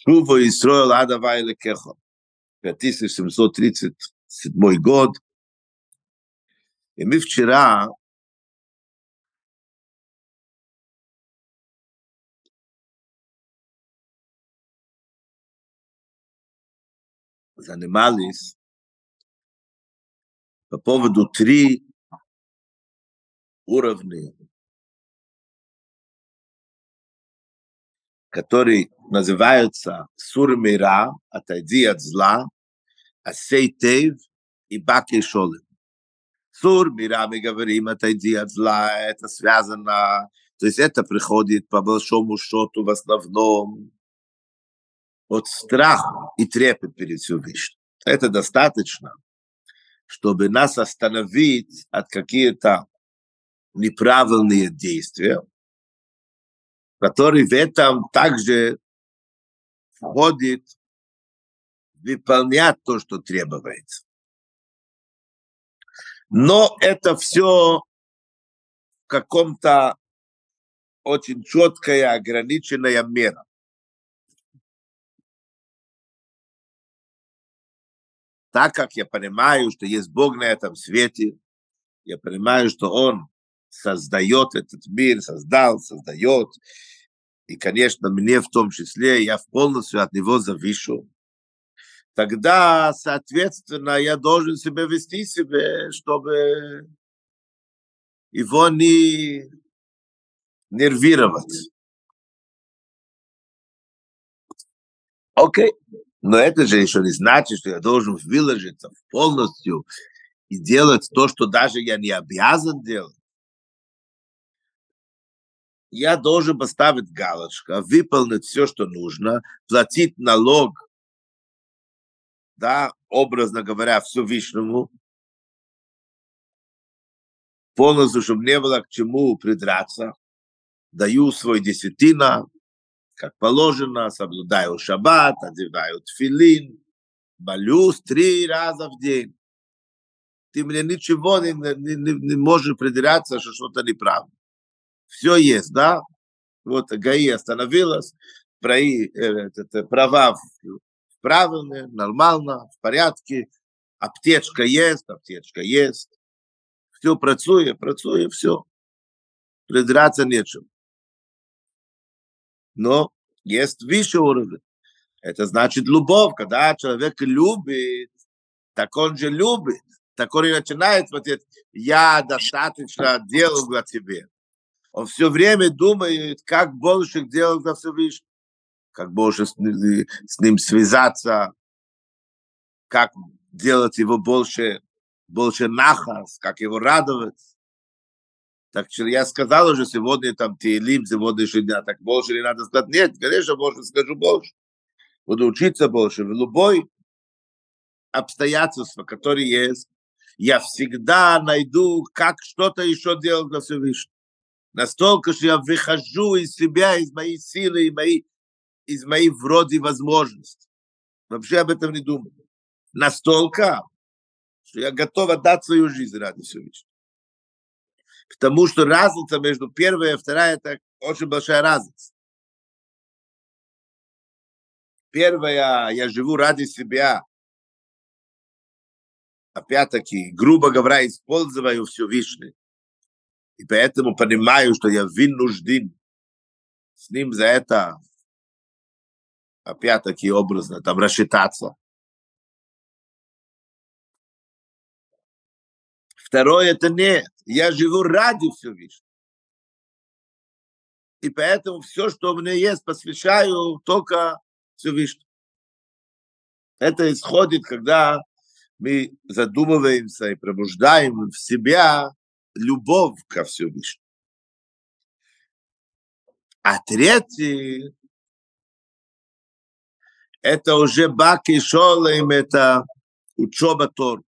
Шува и строил Адава или Кехо. 5737 год. И мы вчера занимались по поводу три уровня, которые называются Сур Мира, отойди от зла, Асей Тейв и Баки Шолем. Сур Мира, мы говорим, отойди от зла, это связано, то есть это приходит по большому счету в основном от страха и трепет перед Всевышним. Это достаточно, чтобы нас остановить от каких-то неправильные действия, которые в этом также входит выполнять то, что требуется. Но это все в каком-то очень четкая, ограниченная мера. Так как я понимаю, что есть Бог на этом свете, я понимаю, что Он создает этот мир, создал, создает. И, конечно, мне в том числе, я полностью от Него завишу. Тогда, соответственно, я должен себя вести себе, чтобы его не нервировать. Окей. Но это же еще не значит, что я должен выложиться полностью и делать то, что даже я не обязан делать. Я должен поставить галочку, выполнить все, что нужно, платить налог, да, образно говоря, Всевышнему, полностью, чтобы не было к чему придраться, даю свой десятина, как положено, соблюдаю шаббат, одеваю тфилин, молюсь три раза в день. Ты мне ничего не, не, не, не можешь придираться, что что-то неправильно. Все есть, да? Вот ГАИ остановилась, праи, э, это, права правильные, нормально, в порядке, аптечка есть, аптечка есть, все працує, працує, все. Придраться нечем но есть выше уровень. Это значит любовь. Когда человек любит, так он же любит. Так он и начинает смотреть, я достаточно делал для тебе. Он все время думает, как больше делать для Всевышнего, как больше с, с ним связаться, как делать его больше, больше нахас, как его радовать. Так что я сказал уже сегодня там Тейлим, сегодняшний дня, так больше не надо сказать. Нет, конечно, больше скажу больше. Буду учиться больше. В любой обстоятельства, которые есть, я всегда найду, как что-то еще делать для Всевышнего. Настолько, что я выхожу из себя, из моей силы, из моей, из моей вроде возможностей. Вообще об этом не думаю. Настолько, что я готов отдать свою жизнь ради Всевышнего. Потому что разница между первой и второй это очень большая разница. Первая, я живу ради себя. Опять-таки, грубо говоря, использую все Вишни. И поэтому понимаю, что я вынужден с ним за это, опять-таки, образно, там рассчитаться. Второе это нет. Я живу ради Всевышнего. И поэтому все, что у меня есть, посвящаю только Всевышнему. Это исходит, когда мы задумываемся и пробуждаем в себя любовь ко Всевышнему. А третий это уже Баки Шолем, это учеба Тору.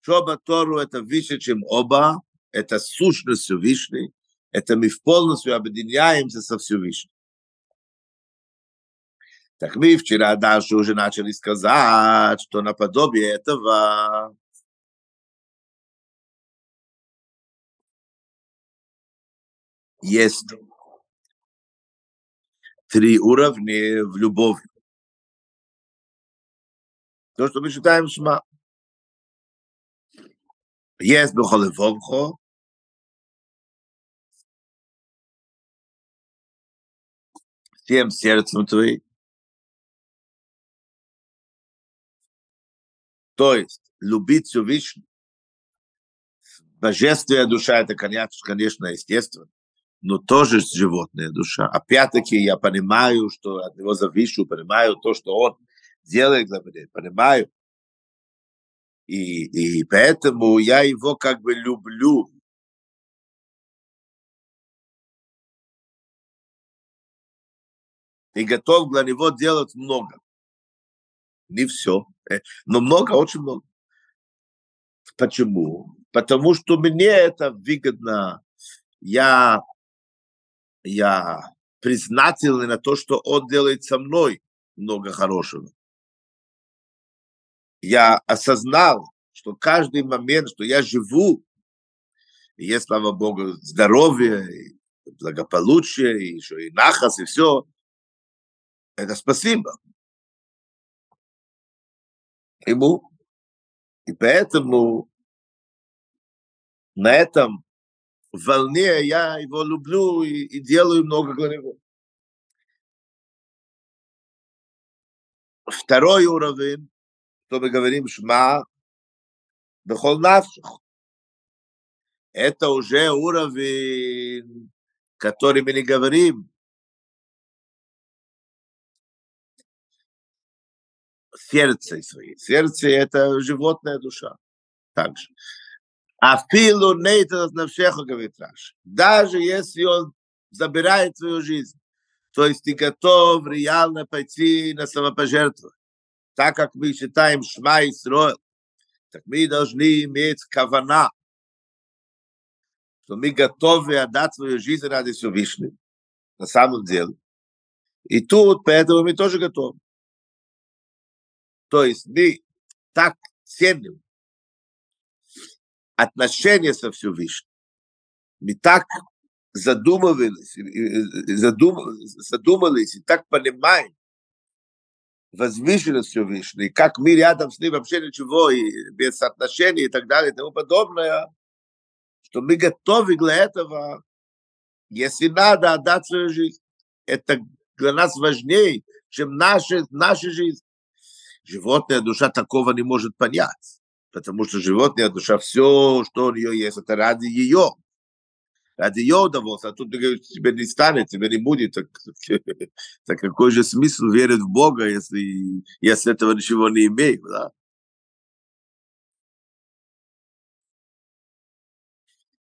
Шоба Тору – это выше, чем оба, это сущность Всевышней, это мы полностью объединяемся со Всевышним. Так мы вчера дальше уже начали сказать, что наподобие этого есть три уровня в любови. То, что мы считаем шма. Есть бехолевовхо, всем сердцем твоим. То есть любить Всевышнего. Божественная душа это, конечно, естественно, но тоже животная душа. Опять-таки я понимаю, что от него завишу, понимаю то, что он делает для меня, понимаю. И, и поэтому я его как бы люблю. И готов для него делать много. Не все, э, но много, очень много. Почему? Потому что мне это выгодно. Я, я признательный на то, что он делает со мной много хорошего. Я осознал, что каждый момент, что я живу, и есть, слава Богу, здоровье, и благополучие, и еще и нахас, и все, это спасибо ему. И поэтому на этом волне я его люблю и, и делаю много для него. Второй уровень, что мы говорим, шма, бехол навших. Это уже уровень, который мы не говорим. Сердце своей. Сердце – это животная душа. Также. Афилу нейтас навшеха, говорит Раш. Даже если он забирает свою жизнь, то есть ты готов реально пойти на самопожертвование. Так как мы считаем Шма Исроил, так мы должны иметь кавана, что мы готовы отдать свою жизнь ради Всевышнего. На самом деле. И тут, поэтому мы тоже готовы. То есть мы так ценим отношения со Всевышним. Мы так задумывались, задум, задумались и так понимаем возвышенность Всевышней, как мы рядом с ним вообще ничего, и без отношений и так далее и тому подобное, что мы готовы для этого, если надо, отдать свою жизнь. Это для нас важнее, чем наша, наша жизнь. Животная душа такого не может понять потому что животное, душа, все, что у нее есть, это ради ее. Ради ее удовольствия. А тут ты говоришь, тебе не станет, тебе не будет. Так, так какой же смысл верить в Бога, если, если этого ничего не имеет, да?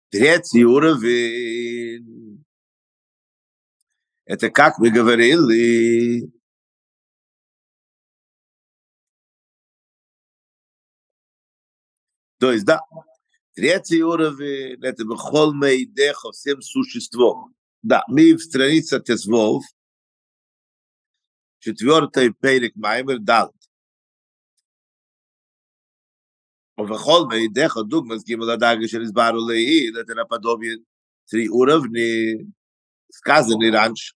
Третий уровень. Это как мы говорили, То есть, да, третий уровень – это бехол мейдеха, всем существом. Да, мы в странице Тезвов, четвертый перек Маймер дал. ובכל מידך דוגמס גימל הדאגה של הסברו לעיל, это наподобие три уровня, сказаны раньше.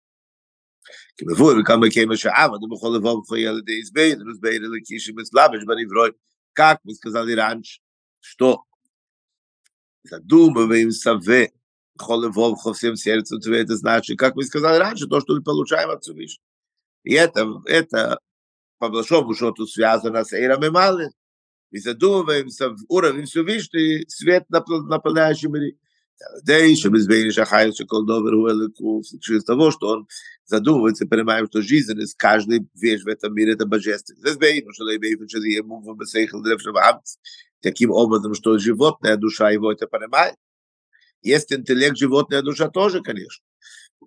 כי מבואר וכמה כמה שעב, אדם בכל לבוא ובכל ילדי הסביר, הסביר לקישי מסלבש בנברוי, как мы сказали раньше Что задумываемся в холевов всем сердцем, это значит, как мы сказали раньше, то, что мы получаем от Всевышнего. И это, это по большому счету связано с Эйром и Малин. И задумываемся в уровень Всевышний, свет наполняющий мире. Дей, что мы сбили шахай, что кол добр у через того, что он задумывается, понимаем, что жизненность, каждый вещь в этом мире это божественность. Бейну, что лейбейну, что амц таким образом, что животная душа его это понимает. Есть интеллект, животная душа тоже, конечно.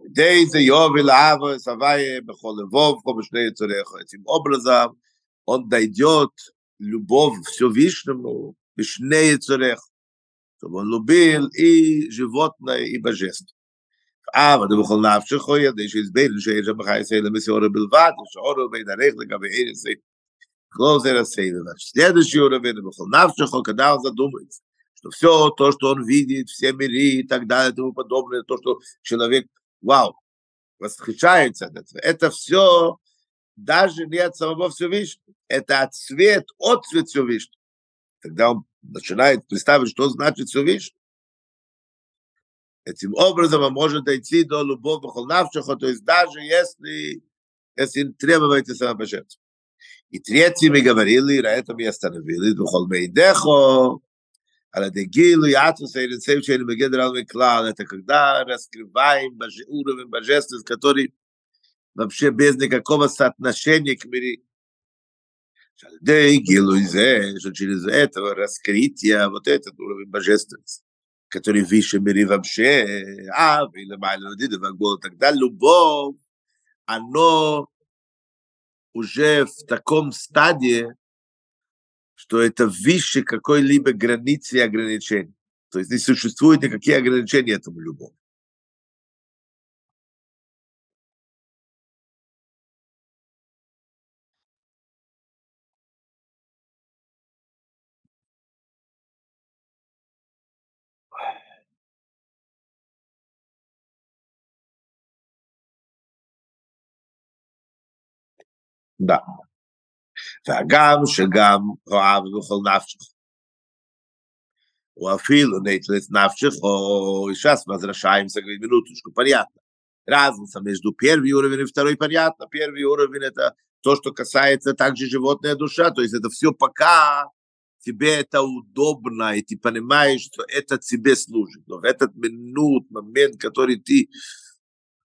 Этим образом он дойдет любовь Всевышнему, Бишнее Цурех, чтобы он любил и животное, и божество. אבל זה בכל נפשך ידע שהסבר שיש שם בחי ישראל למסיורו בלבד, שאורו בין הרך לגבי ארץ Клозер Асейвера. Следующий уровень Бахал Навшихо, когда он задумается, что все то, что он видит, все миры и так далее и тому подобное, то, что человек, вау, восхищается от этого, это все даже не от самого Всевышнего. Это от цвет, от цвет Всевышнего. Тогда он начинает представить, что значит Всевышний. Этим образом он может дойти до любовь навшиха, то есть даже если, если требуете самопожертвования. И третьими говорили, на этом и остановились, «Бухол мейдехо», Аладегилу, Ятус, Айрецев, Чейн, Мегедрал, Меклал, это когда раскрываем уровень божественности, который вообще без никакого соотношения к мире. Аладегилу, э-, что через этого раскрытие, вот этот уровень божественности, который выше мире вообще, а, и так далее, любовь, оно уже в таком стадии, что это выше какой-либо границы и ограничений. То есть не существует никакие ограничения этому любовь. Да. והגם שגם אוהב בכל נפשך. או אפילו נטלת נפשך, או сейчас возвращаемся к минуточку, понятно. Разница между первый уровень и второй понятно. Первый уровень это то, что касается также животная душа, то есть это все пока тебе это удобно, и ты понимаешь, что это тебе служит. Но в этот минут, момент, который ты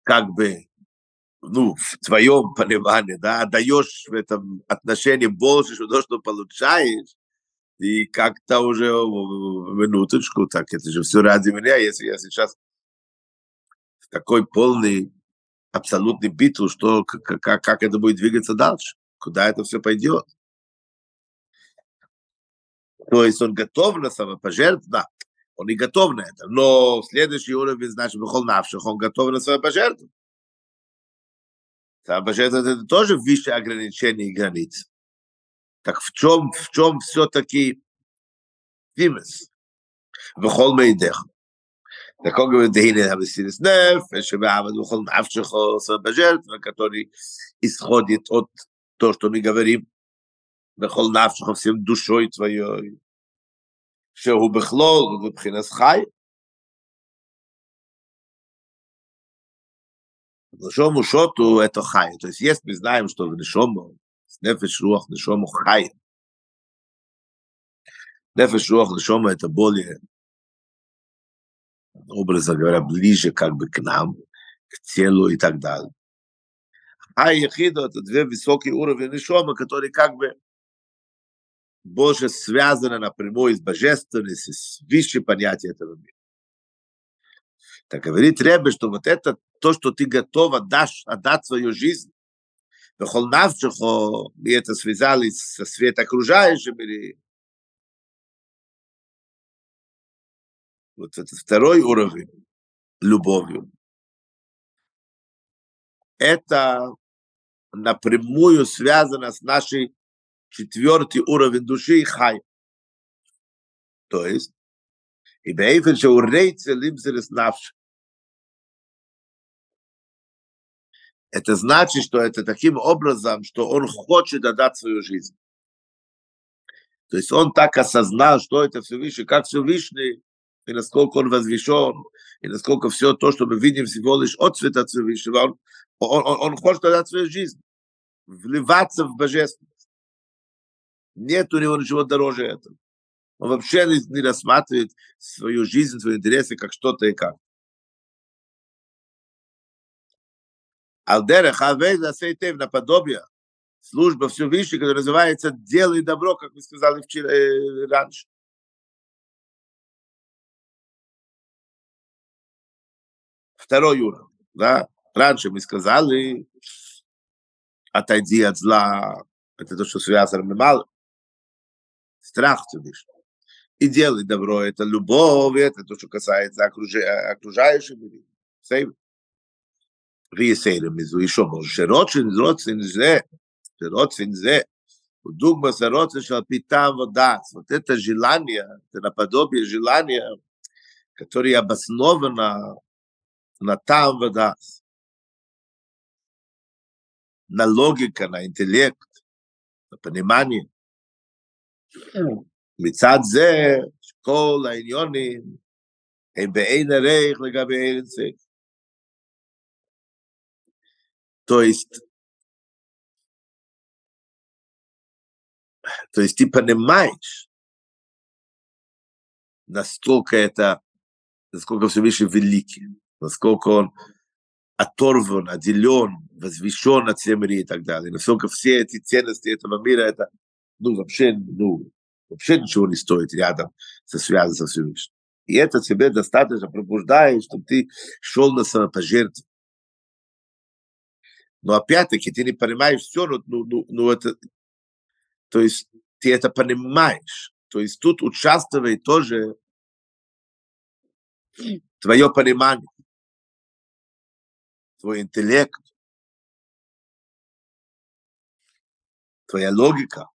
как бы ну, в твоем понимании, да, отдаешь в этом отношении больше, что то, что получаешь, и как-то уже минуточку, так это же все ради меня, если я сейчас такой полный, абсолютный битву, что, как, как, как это будет двигаться дальше, куда это все пойдет. То есть он готов на самопожертвование, да, он и готов на это, но следующий уровень, значит, он готов на самопожертвование. Самопожертва это тоже выше ограничений и границ. Так в чем, в чем все-таки фимес? בכל מידך. Так он говорит, дехине хамесирис нефеш, шебеавад бухол навшихо самопожертва, который исходит от то, что мы говорим, бехол навшихо всем душой твоей, שהוא בכלול מבחינת חי, Нишому шоту это хай. То есть если мы знаем, что в нишому, нефеш руах нишому хай. Нефеш руах нишому это более, образно говоря, ближе как бы к нам, к телу и так далее. Хай ехида это две высокие уровни нишома, которые как бы больше связаны напрямую с божественностью, с высшим понятием этого мира. Так говорит Ребе, что вот это то, что ты готов отдашь, отдать свою жизнь, и это связали со свет окружающим, или вот это второй уровень любовью. Это напрямую связано с нашей четвертый уровень души хай. То есть, бейфен, что у рейца лимсерес навших. это значит, что это таким образом, что он хочет отдать свою жизнь. То есть он так осознал, что это Всевышний, как Всевышний, и насколько он возвещен, и насколько все то, что мы видим всего лишь от цвета Всевышнего, он, он, он, он хочет отдать свою жизнь, вливаться в божественность. Нет у него ничего дороже этого. Он вообще не, рассматривает свою жизнь, свои интересы как что-то и как. Алдерех Авейда Сейтев наподобие служба Всевышнего, которая называется «Делай добро», как мы сказали вчера, э, раньше. Второй уровень, да? Раньше мы сказали «Отойди от зла», это то, что связано мало. Страх Всевышнего и делай добро. Это любовь, это то, что касается окружающих людей. Сейм. Виесейрем из еще больше. Роцин, роцин, зе. Роцин, зе. Дугма за роцин, питам вода. Вот это желание, это наподобие желания, которое обосновано на там, вода. На логика, на интеллект, на понимание. Хм. מצד זה, כל העניונים הם בעין ערך לגבי ארץ То есть, то есть ты понимаешь, насколько это, насколько Всевышний великий, насколько он оторван, отделен, возвещен от всем мира и так далее. Насколько все эти ценности этого мира, это, ну, вообще, ну, вообще ничего не стоит рядом со связью со Всевышним. И это тебе достаточно пробуждает, чтобы ты шел на самопожертвование. Но опять-таки ты не понимаешь все, но, ну, ну, ну это, то есть ты это понимаешь. То есть тут участвует тоже твое понимание, твой интеллект, твоя логика.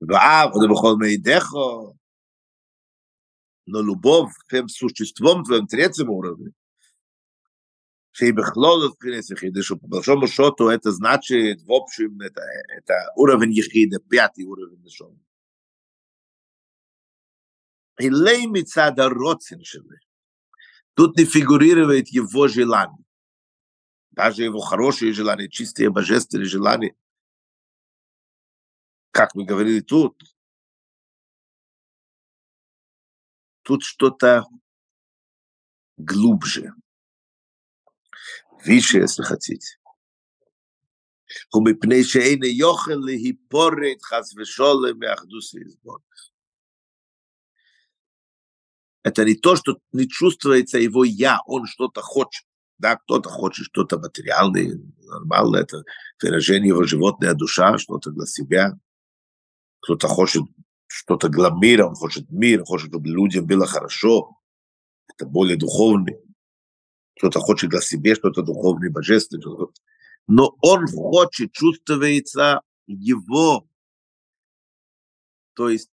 ואהב это בכל מידךו, но любовь всем существом твоем третьем уровне, שהיא בכלול מבחינת יחיד, что по большому счету это значит, в общем, это, это уровень ехида, пятый уровень нишон. Илей мицада родственшины. Тут не фигурирует его желание. Даже его хорошие желания, чистые божественные желания, как мы говорили тут, тут что-то глубже, выше, если хотите. ומפני שאין יוכל להיפורת חס ושולם מאחדוס לסבון. Это не то, что не чувствуется его «я», он что-то хочет. Да, кто-то хочет что-то материальное, нормально, это выражение его животная душа, что-то для себя кто-то хочет что-то для мира, он хочет мир, хочет, чтобы людям было хорошо, это более духовный. Кто-то хочет для себя что-то духовное, божественное. Но он хочет, чувствуется его. То есть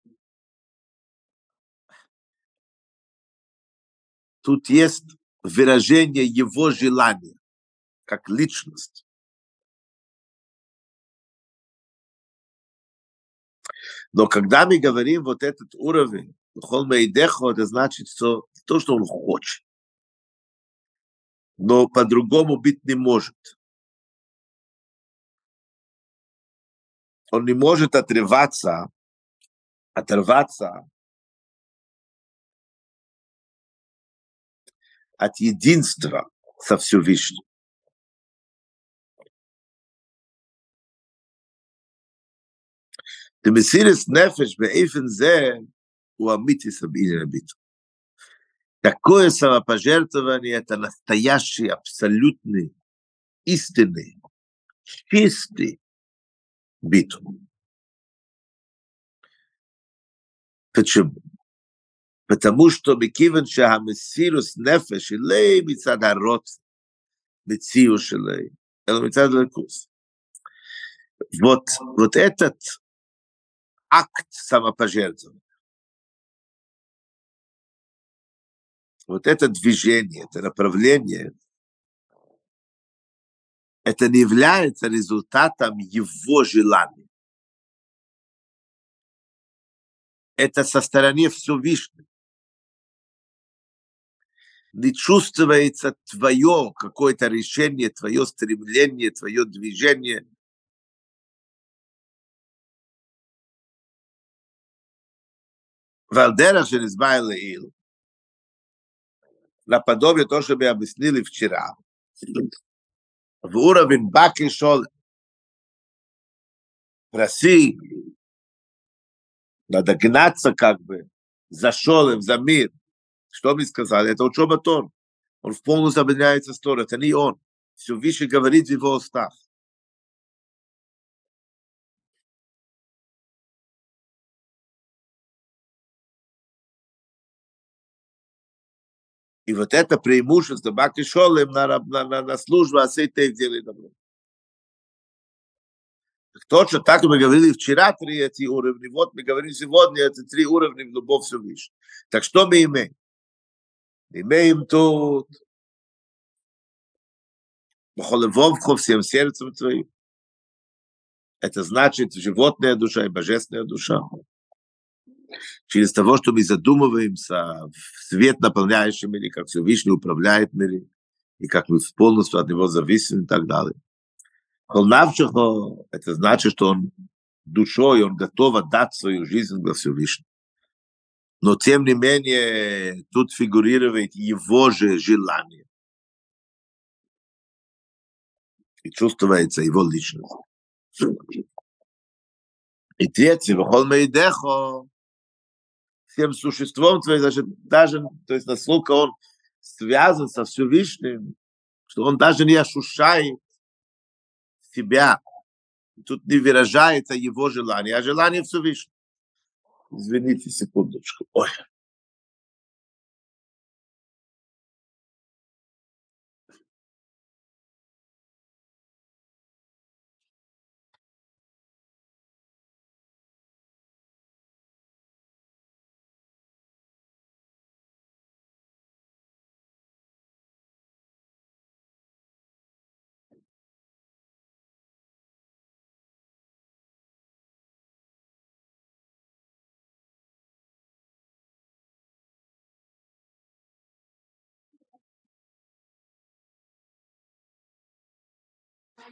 тут есть выражение его желания, как личность. Но когда мы говорим вот этот уровень, Хол Мейдехо, это значит, что то, что он хочет. Но по-другому быть не может. Он не может отрываться, оторваться от единства со Всевышним. The Mesiris Nefesh Be'efen Зе у Амити Сабини Рабиту. Такое самопожертвование – это настоящий, абсолютный, истинный, чистый битву. Почему? Потому что Микивен Шахамесирус Нефеш Илей Мицад Арот Мициус Илей Эль Мицад Лекус. Вот, вот этот акт самопожертвования. Вот это движение, это направление, это не является результатом его желания. Это со стороны Всевышнего. Не чувствуется твое какое-то решение, твое стремление, твое движение – ועל דרך שנצבע לעיל, наподобие то, что мы объяснили вчера, в уровень баки шол проси, надо гнаться как бы за шолем, за мир. Что мы сказали? Это учеба Тор. Он в полностью объединяется с Тор. Это не он. Все выше говорит в его устах. И вот это преимущество Баки Шолем на, на, на, на службу Асейтев делает добро. Точно так мы говорили вчера три эти уровни, вот мы говорим сегодня эти три уровня в любовь Всевышнего. Так что мы имеем? Имеем тут Бахолевовхо всем сердцем твоим. Это значит животная душа и божественная душа. Через того, что мы задумываемся в свет наполняющий мире, как Всевышний управляет мире, и как мы полностью от него зависим и так далее. Холнавчихо, это значит, что он душой, он готов отдать свою жизнь для Всевышнего. Но тем не менее, тут фигурирует его же желание. И чувствуется его личность. И третье, вхол мейдехо, всем существом твоим, значит, даже, то есть насколько он связан со Всевышним, что он даже не ощущает себя. Тут не выражается его желание, а желание Всевышнего. Извините секундочку. Ой.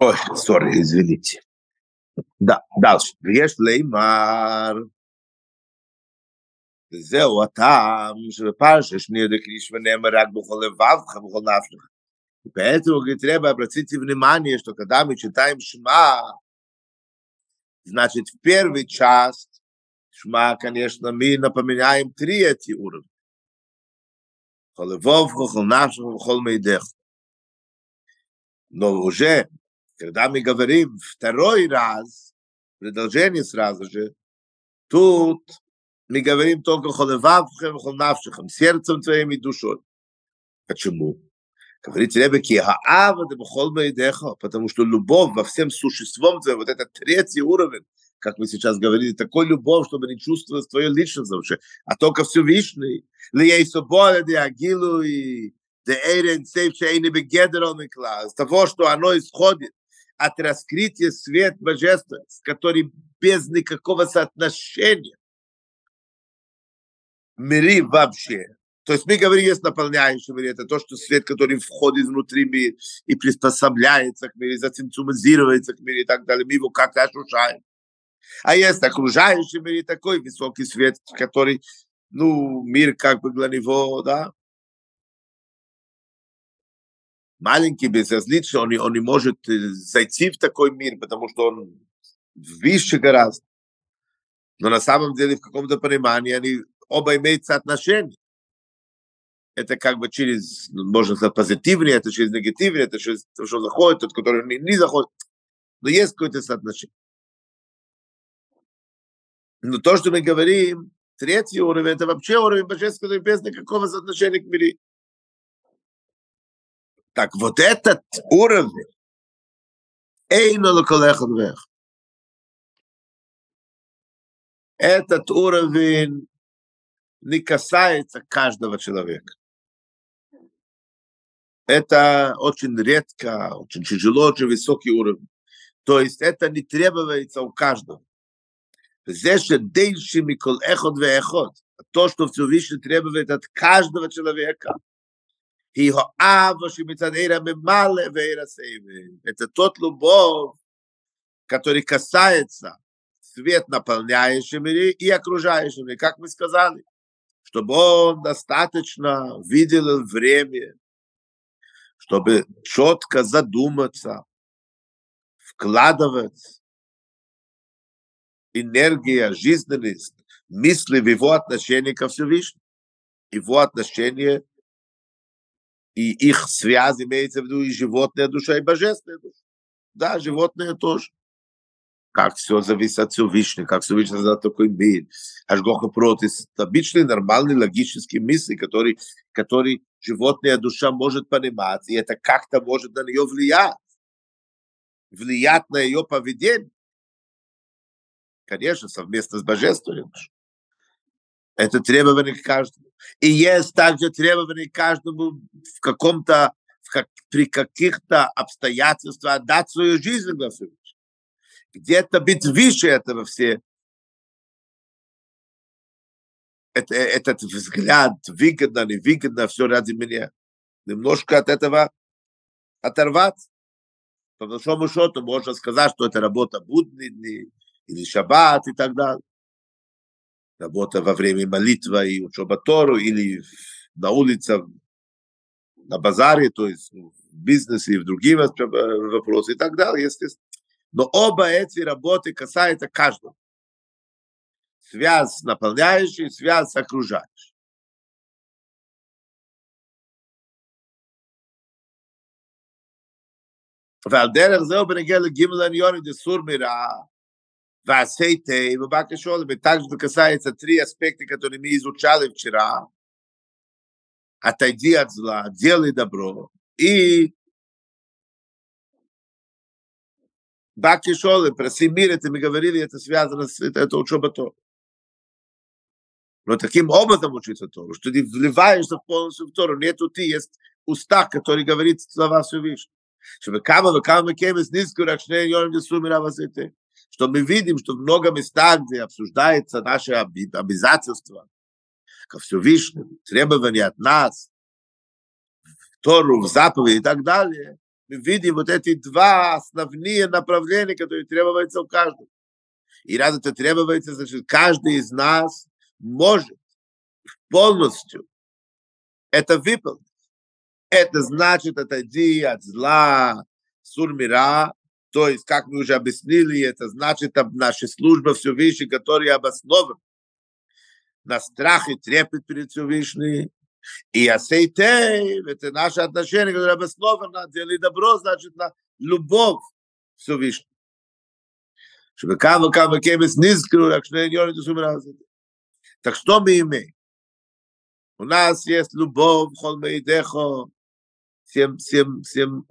Ой, сори, извините. Да, дальше. ויש לימר, וזהו הטעם שבפרשה שני דקריש ונאמר רק בכל לבבך ובכל נפשך. Поэтому, говорит, треба обратите внимание, что когда мы читаем Шма, значит, в первый час Шма, конечно, мы напоминаем три эти уровня. Холевов, хол нашего, хол мейдех. Но уже когда мы говорим второй раз, продолжение сразу же, тут мы говорим только холевавхем, холнавшихем, сердцем твоим и душой. Почему? Говорит бейдеха, потому что любовь во всем существом твоем, вот это третий уровень, как мы сейчас говорили, такой любовь, чтобы не чувствовать твою личность вообще, а только Всевышний. Лией соболя де агилу и де эйрен сейф шейни бегедерал микла, с того, что оно исходит от раскрытия свет божественности, который без никакого соотношения мири вообще. То есть мы говорим, есть наполняющий мир, это то, что свет, который входит внутри мира и приспособляется к миру, зацинцумизируется к миру и так далее, мы его как-то ощущаем. А есть окружающий мир такой высокий свет, который, ну, мир как бы для него, да, маленький, безразличный, он, он не может зайти в такой мир, потому что он выше гораздо. Но на самом деле в каком-то понимании они оба имеют соотношение. Это как бы через, можно сказать, позитивнее, это через негативнее, это через то, что заходит, тот, который не, не заходит. Но есть какое-то соотношение. Но то, что мы говорим, третий уровень, это вообще уровень божественного без никакого соотношения к миру. Так вот этот уровень, этот уровень не касается каждого человека. Это очень редко, очень тяжело, очень высокий уровень. То есть это не требуется у каждого. Здесь же дельши микол эхот ве. То, что Всевышний требует от каждого человека – היא האהבה שמצד עיר הממלא ועיר הסבל. Это тот любовь, который касается свет наполняющий мире и окружающий мир, как мы сказали, чтобы он достаточно видел время, чтобы четко задуматься, вкладывать энергия, жизненность, мысли в его отношении ко Всевышнему, его отношение и их связь имеется в виду и животная душа, и божественная душа. Да, животное тоже. Как все зависит от Всевышнего, как Всевышний за такой мир. Ашгоха против. Обычные, нормальные, логические мысли, которые, которые животная душа может понимать, и это как-то может на нее влиять. Влиять на ее поведение. Конечно, совместно с божественным. Это требование к каждому. И есть также требование каждому в каком-то, в как, при каких-то обстоятельствах отдать свою жизнь для. Где-то быть выше этого все. Это, этот взгляд, выгодно, не выгодно, все ради меня. Немножко от этого оторваться. По большому счету можно сказать, что это работа будни или шаббат и так далее работа во время молитвы и учеба Тору, или на улице, на базаре, то есть в бизнесе и в другие вопросы и так далее, естественно. Но оба эти работы касаются каждого. Связь с наполняющей, связь с окружающей. ועל דרך זה הוא בנגיע לגימל עניונים דסור Васейте и Бабака Шолами. Также касается три аспекта, которые мы изучали вчера. Отойди от зла, делай добро. И Баки Шолы, проси мир, это мы говорили, это связано с это, это учеба то. Но таким образом учиться Тору, что ты вливаешься полностью в Тору. Нету ты, есть уста, который говорит слова Всевышнего. Чтобы кама, кама, кема, снизку, рачне, йорм, десу, мира, вазете что мы видим, что в много местах, где обсуждается наше обязательство ко Всевышнему, требования от нас, в Тору, в заповеди и так далее, мы видим вот эти два основные направления, которые требуются у каждого. И раз это требуется, значит, каждый из нас может полностью это выполнить. Это значит отойди от зла, сурмира, то есть, как мы уже объяснили, это значит наша служба Всевышней, которая обоснована на страх и трепет перед Всевышней. И асейтей, это наше отношение, которое обосновано, делай добро, значит, на любовь. Чтобы кава кава кемес низкру, так что не Так что мы имеем? У нас есть любовь, холмейдехо, всем, всем, всем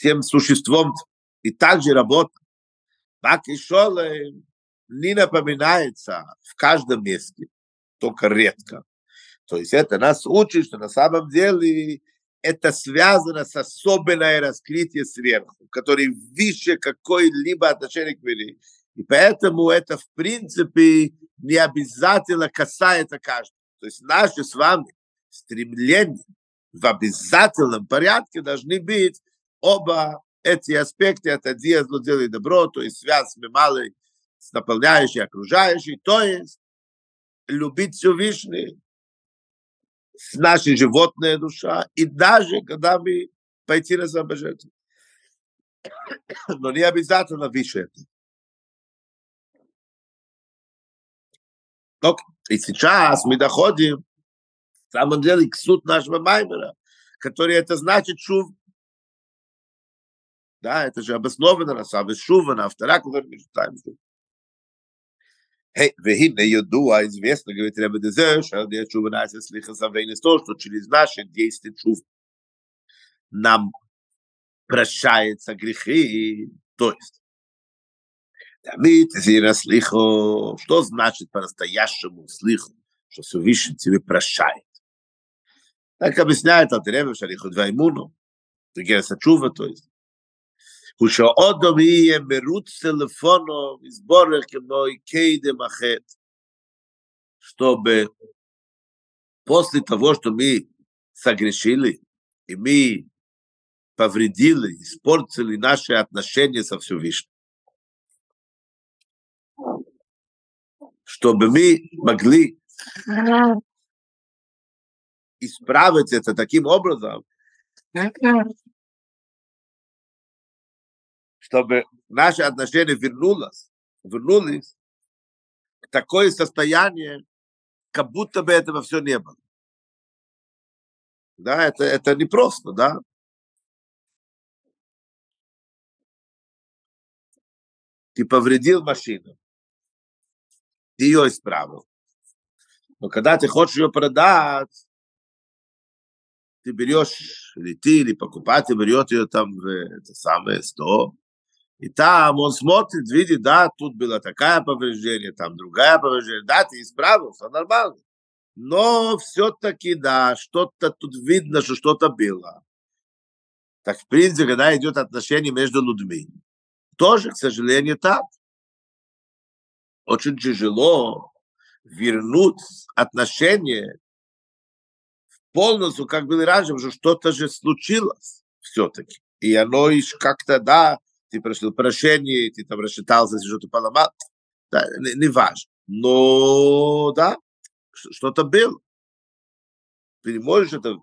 всем существом и также работа. Так и Шоле не напоминается в каждом месте, только редко. То есть это нас учит, что на самом деле это связано с особенное раскрытие сверху, который выше какой-либо отношение к мире. И поэтому это, в принципе, не обязательно касается каждого. То есть наши с вами стремления в обязательном порядке должны быть оба эти аспекты, это дело зло, дело и добро, то есть связь с малой, с наполняющей, окружающей, то есть любить Всевышний, с нашей животной душа, и даже когда мы пойти на самобожество. Но не обязательно выше это. Okay. И сейчас мы доходим, в самом деле, к суд нашего Маймера, который это значит шув да, это же обоснованно раса, вышувана, автора, которая мы читаем. Вехидна Йодуа, известно, говорит Ребе что Шалдия Чува Нася Слиха Савейна, то, что через наши действия чув нам прощаются грехи, то есть Дамит, Зира Слихо, что значит по-настоящему Слихо, что Всевышний тебе прощает? Так объясняет от Ребе Шалиху Дваймуну, Герса Чува, то есть ושאודום יהיה מרוץ טלפונו, יסבורך כמו קדם החטא. чтобы после того, что мы согрешили, и мы повредили, испортили наши отношения со Всевышним, чтобы мы могли исправить это таким образом, чтобы наши отношения вернулось, вернулись к такое состояние, как будто бы этого все не было. Да, это, это непросто, да. Ты повредил машину, ты ее исправил. Но когда ты хочешь ее продать, ты берешь, или ты, или покупатель берет ее там в это самое 100, и там он смотрит, видит, да, тут было такое повреждение, там другая повреждение, да, ты исправил, все нормально. Но все-таки, да, что-то тут видно, что что-то было. Так, в принципе, когда идет отношение между людьми, тоже, к сожалению, так. Очень тяжело вернуть отношения полностью, как было раньше, что что-то же случилось все-таки. И оно как-то, да, ты просил прощения, ты там рассчитался, если что-то поломал, да, не, не важно. Но, да, что-то было. Ты не можешь это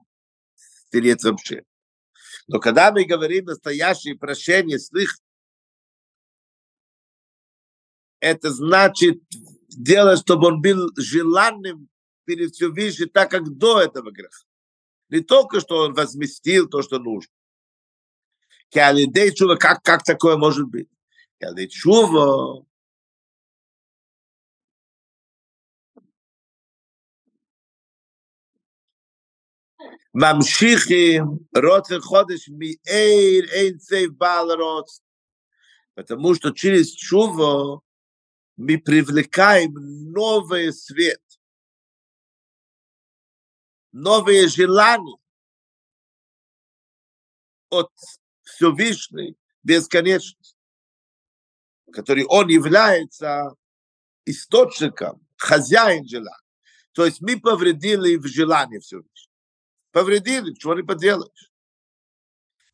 стереть вообще. Но когда мы говорим настоящее прощение с них, это значит делать, чтобы он был желанным перед Всевышним, так как до этого греха. Не только, что он возместил то, что нужно. Калидей Чува, как, как такое может быть? Калидей Чува, мамшихим рот ходыш ми эйр эйн цей балрот. Потому что через чува мы привлекаем новый свет, новые желания от Всевышней бесконечности, который он является источником, хозяин желания. То есть мы повредили в желании Всевышнего. Повредили, чего не поделаешь.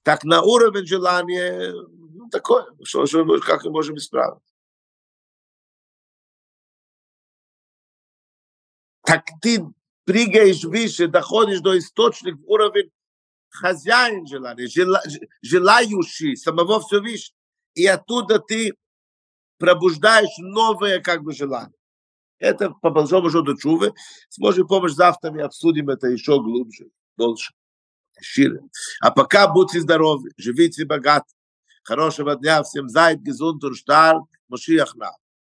Так на уровень желания, ну, такое, что, что, как мы можем исправить. Так ты прыгаешь выше, доходишь до источника уровень хозяин желания, желающий самого Всевышнего. И оттуда ты пробуждаешь новое как бы желание. Это по большому счету чувы. С Божьей помощью завтра мы обсудим это еще глубже, больше, шире. А пока будьте здоровы, живите богаты. Хорошего дня всем. Зайд, гезунт und stark. Мошиах